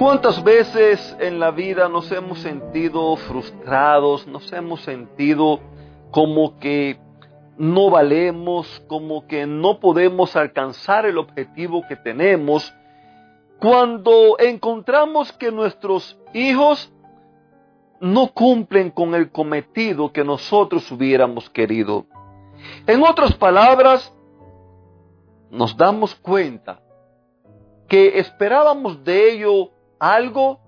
¿Cuántas veces en la vida nos hemos sentido frustrados, nos hemos sentido como que no valemos, como que no podemos alcanzar el objetivo que tenemos, cuando encontramos que nuestros hijos no cumplen con el cometido que nosotros hubiéramos querido? En otras palabras, nos damos cuenta que esperábamos de ello algo,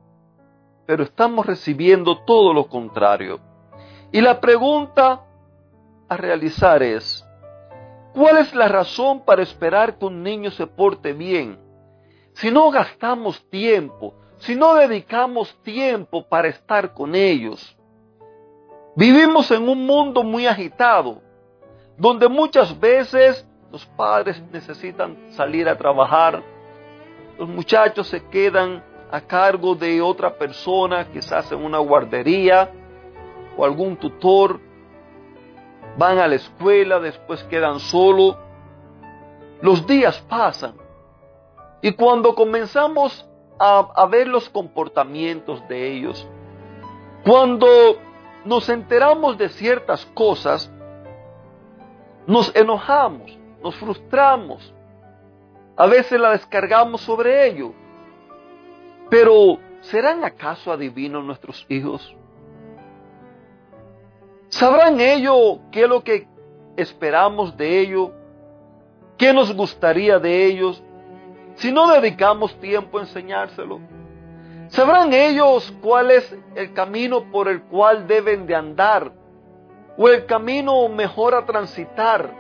pero estamos recibiendo todo lo contrario. Y la pregunta a realizar es, ¿cuál es la razón para esperar que un niño se porte bien? Si no gastamos tiempo, si no dedicamos tiempo para estar con ellos. Vivimos en un mundo muy agitado, donde muchas veces los padres necesitan salir a trabajar, los muchachos se quedan a cargo de otra persona, quizás en una guardería o algún tutor, van a la escuela, después quedan solos. Los días pasan y cuando comenzamos a, a, ver los comportamientos de ellos, cuando nos enteramos de ciertas cosas, nos enojamos, nos frustramos, a veces la descargamos sobre ellos. Pero, ¿serán acaso adivinos nuestros hijos? ¿Sabrán ellos qué es lo que esperamos de ellos? ¿Qué nos gustaría de ellos? Si no dedicamos tiempo a enseñárselo. ¿Sabrán ellos cuál es el camino por el cual deben de andar? ¿O el camino mejor a transitar?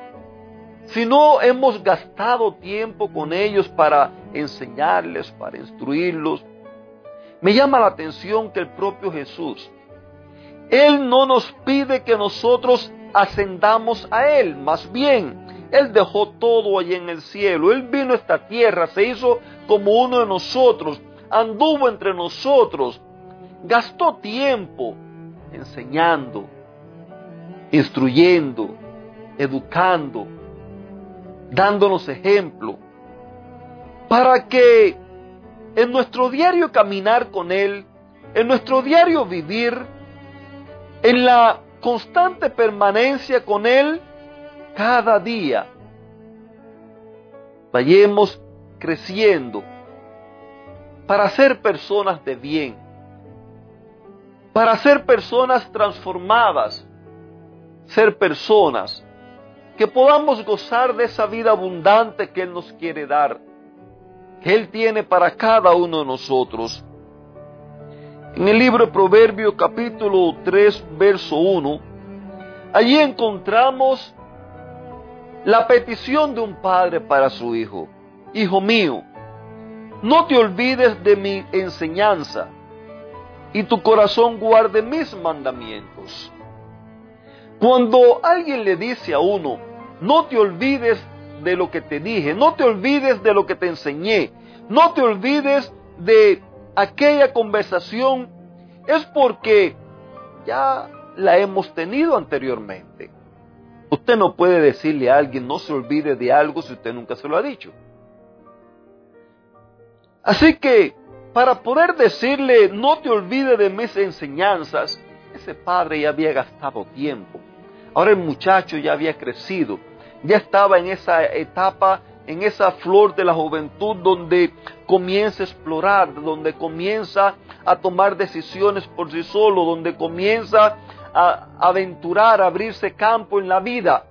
Si no hemos gastado tiempo con ellos para enseñarles, para instruirlos, me llama la atención que el propio Jesús, Él no nos pide que nosotros ascendamos a Él, más bien, Él dejó todo allí en el cielo, Él vino a esta tierra, se hizo como uno de nosotros, anduvo entre nosotros, gastó tiempo enseñando, instruyendo, educando, dándonos ejemplo, para que en nuestro diario caminar con Él, en nuestro diario vivir, en la constante permanencia con Él, cada día. Vayamos creciendo para ser personas de bien, para ser personas transformadas, ser personas que podamos gozar de esa vida abundante que Él nos quiere dar Él tiene para cada uno de nosotros. En el libro de Proverbios capítulo 3, verso 1, allí encontramos la petición de un padre para su hijo. Hijo mío, no te olvides de mi enseñanza y tu corazón guarde mis mandamientos. Cuando alguien le dice a uno, no te olvides de lo que te dije, no te olvides de lo que te enseñé, no te olvides de aquella conversación, es porque ya la hemos tenido anteriormente. Usted no puede decirle a alguien no se olvide de algo si usted nunca se lo ha dicho. Así que para poder decirle no te olvides de mis enseñanzas, ese padre ya había gastado tiempo. Ahora el muchacho ya había crecido ya estaba en esa etapa, en esa flor de la juventud donde comienza a explorar, donde comienza a tomar decisiones por sí solo, donde comienza a aventurar, a abrirse campo en la vida.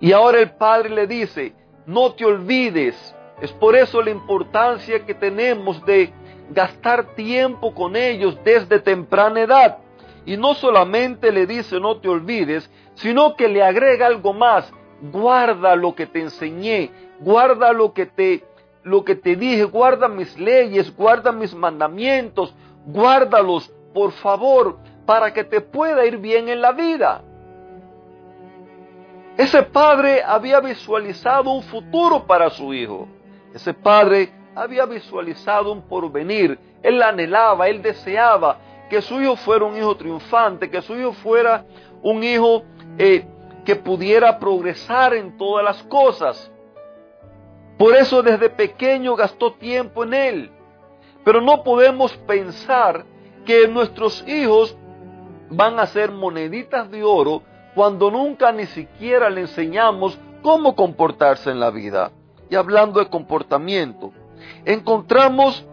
Y ahora el Padre le dice, no te olvides. Es por eso la importancia que tenemos de gastar tiempo con ellos desde temprana edad. Y no solamente le dice no te olvides, sino que le agrega algo más, guarda lo que te enseñé, guarda lo que te, lo que te dije, guarda mis leyes, guarda mis mandamientos, guárdalos, por favor, para que te pueda ir bien en la vida. Ese padre había visualizado un futuro para su hijo. Ese padre había visualizado un porvenir. Él anhelaba, él deseaba que su hijo fuera un hijo triunfante, que su hijo fuera un hijo eh, que pudiera progresar en todas las cosas. Por eso desde pequeño gastó tiempo en él. Pero no podemos pensar que nuestros hijos van a ser moneditas de oro cuando nunca ni siquiera le enseñamos cómo comportarse en la vida. Y hablando de comportamiento, encontramos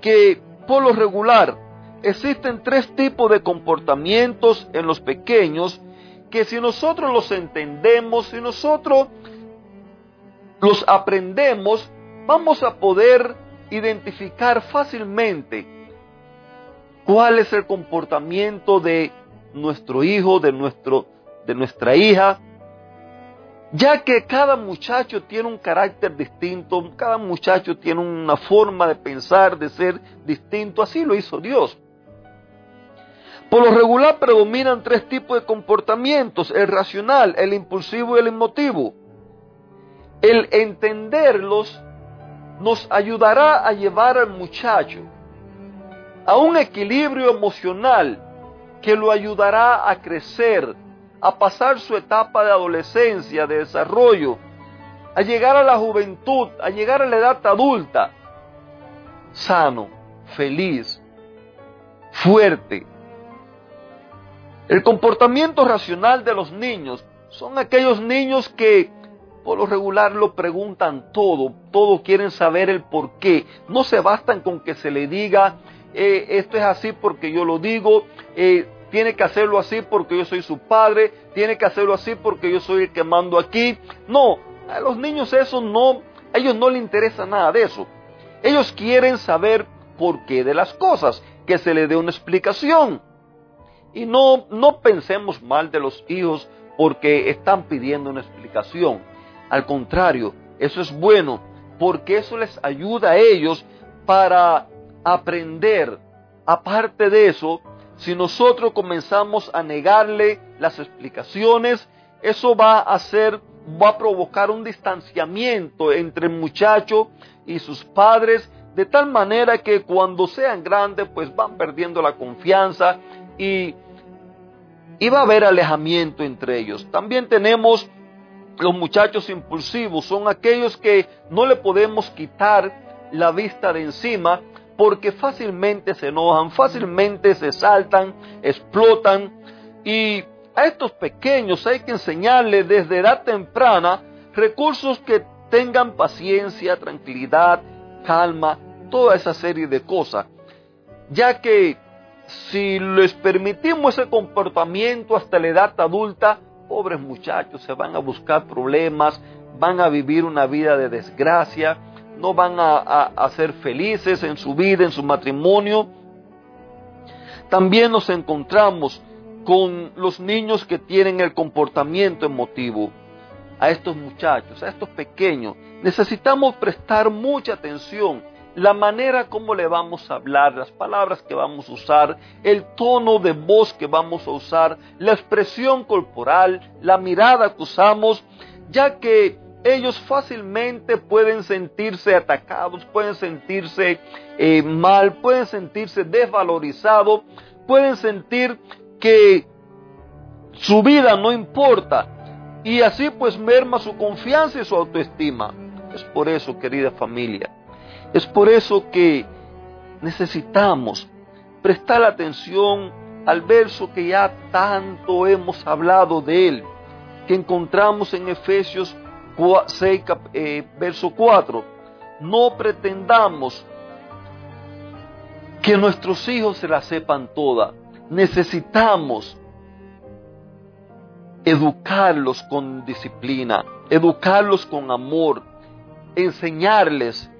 que por lo regular existen tres tipos de comportamientos en los pequeños que si nosotros los entendemos, si nosotros los aprendemos, vamos a poder identificar fácilmente cuál es el comportamiento de nuestro hijo, de, nuestro, de nuestra hija, ya que cada muchacho tiene un carácter distinto, cada muchacho tiene una forma de pensar, de ser distinto, así lo hizo Dios. Por lo regular predominan tres tipos de comportamientos, el racional, el impulsivo y el emotivo. El entenderlos nos ayudará a llevar al muchacho a un equilibrio emocional que lo ayudará a crecer, a pasar su etapa de adolescencia, de desarrollo, a llegar a la juventud, a llegar a la edad adulta, sano, feliz, fuerte. El comportamiento racional de los niños son aquellos niños que por lo regular lo preguntan todo, todo quieren saber el por qué. No se bastan con que se le diga eh, esto es así porque yo lo digo, eh, tiene que hacerlo así porque yo soy su padre, tiene que hacerlo así porque yo soy el que mando aquí. No, a los niños eso no, a ellos no les interesa nada de eso. Ellos quieren saber por qué de las cosas, que se le dé una explicación. Y no, no pensemos mal de los hijos porque están pidiendo una explicación. Al contrario, eso es bueno porque eso les ayuda a ellos para aprender. Aparte de eso, si nosotros comenzamos a negarle las explicaciones, eso va a hacer, va a provocar un distanciamiento entre el muchacho y sus padres, de tal manera que cuando sean grandes, pues van perdiendo la confianza y, y va a haber alejamiento entre ellos. También tenemos los muchachos impulsivos, son aquellos que no le podemos quitar la vista de encima porque fácilmente se enojan, fácilmente se saltan, explotan y a estos pequeños hay que enseñarles desde edad temprana recursos que tengan paciencia, tranquilidad, calma, toda esa serie de cosas, ya que si les permitimos ese comportamiento hasta la edad adulta, pobres muchachos se van a buscar problemas, van a vivir una vida de desgracia, no van a, ser felices en su vida, en su matrimonio. También nos encontramos con los niños que tienen el comportamiento emotivo. A estos muchachos, a estos pequeños, necesitamos prestar mucha atención. La manera como le vamos a hablar, las palabras que vamos a usar, el tono de voz que vamos a usar, la expresión corporal, la mirada que usamos, ya que ellos fácilmente pueden sentirse atacados, pueden sentirse eh, mal, pueden sentirse desvalorizados, pueden sentir que su vida no importa y así pues merma su confianza y su autoestima. Es por eso, querida familia, es por eso que necesitamos prestar atención al verso que ya tanto hemos hablado de él, que encontramos en Efesios 6, eh, verso 4, no pretendamos que nuestros hijos se la sepan toda. Necesitamos educarlos con disciplina, educarlos con amor, enseñarles.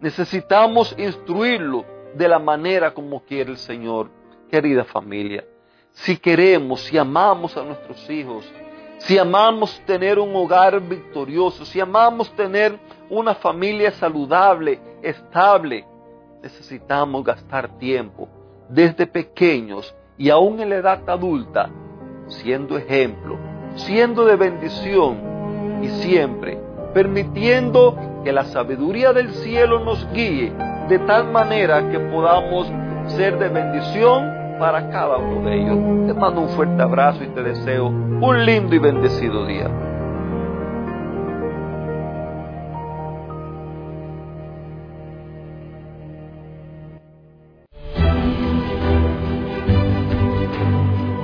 Necesitamos instruirlo de la manera como quiere el Señor. Querida familia, si queremos, si amamos a nuestros hijos, si amamos tener un hogar victorioso, si amamos tener una familia saludable, estable, necesitamos gastar tiempo desde pequeños y aún en la edad adulta, siendo ejemplo, siendo de bendición y siempre permitiendo que la sabiduría del cielo nos guíe de tal manera que podamos ser de bendición para cada uno de ellos. Te mando un fuerte abrazo y te deseo un lindo y bendecido día.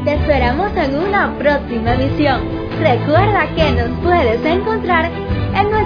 Te esperamos en una próxima emisión. Recuerda que nos puedes encontrar en